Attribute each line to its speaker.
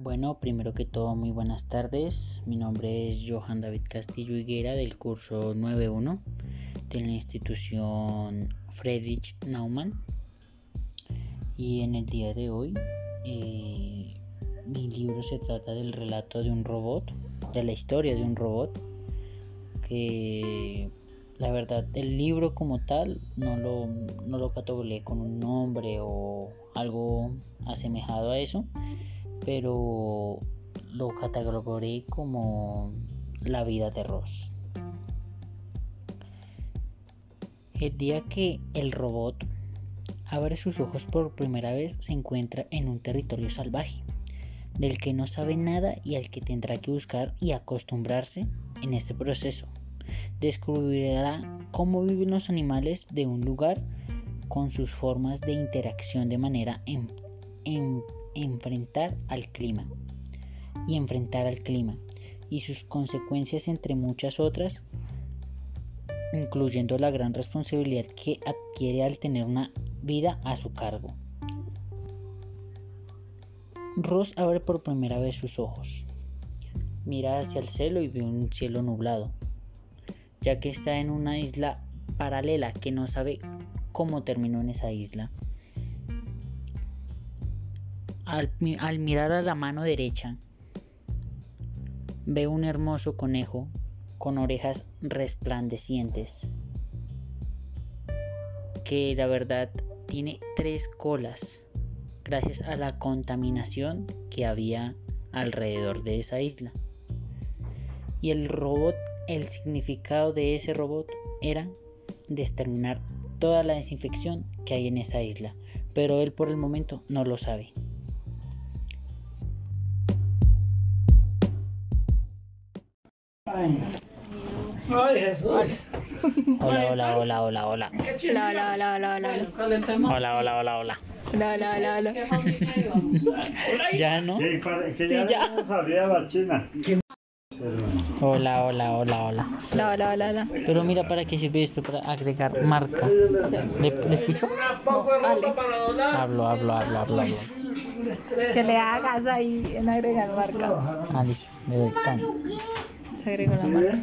Speaker 1: Bueno, primero que todo, muy buenas tardes. Mi nombre es Johan David Castillo Higuera del curso 91 de la institución Friedrich Naumann. Y en el día de hoy, eh, mi libro se trata del relato de un robot, de la historia de un robot, que la verdad el libro como tal no lo, no lo con un nombre o algo asemejado a eso pero lo catalogaré como la vida de Ross. El día que el robot abre sus ojos por primera vez se encuentra en un territorio salvaje, del que no sabe nada y al que tendrá que buscar y acostumbrarse en este proceso. Descubrirá cómo viven los animales de un lugar con sus formas de interacción de manera en, en enfrentar al clima y enfrentar al clima y sus consecuencias entre muchas otras, incluyendo la gran responsabilidad que adquiere al tener una vida a su cargo. Ross abre por primera vez sus ojos. Mira hacia el cielo y ve un cielo nublado, ya que está en una isla paralela que no sabe cómo terminó en esa isla. Al, mirar a la mano derecha, ve un hermoso conejo con orejas resplandecientes, que la verdad tiene tres colas gracias a la contaminación que había alrededor de esa isla. Y el robot, el significado de ese robot era exterminar toda la desinfección que hay en esa isla, pero él por el momento no lo sabe.
Speaker 2: Ay, Jesús.
Speaker 1: Hola, hola, hola, hola, hola.
Speaker 3: Hola, hola, hola, hola, hola.
Speaker 1: Hola, hola, hola, hola.
Speaker 3: Hola, hola, hola, hola.
Speaker 1: Ya no.
Speaker 3: Sí,
Speaker 2: ya,
Speaker 3: ya.
Speaker 2: no salía la China.
Speaker 1: Hola, hola, hola, hola.
Speaker 3: Hola, hola, hola, hola.
Speaker 1: Pero mira para qué sirve esto, para agregar marca. ¿Le, le escucho? Hablo, hablo, hablo, hablo, hablo.
Speaker 3: Que le hagas ahí en agregar marca.
Speaker 1: Ah, listo, le doy tan.
Speaker 3: Se agregó la marca.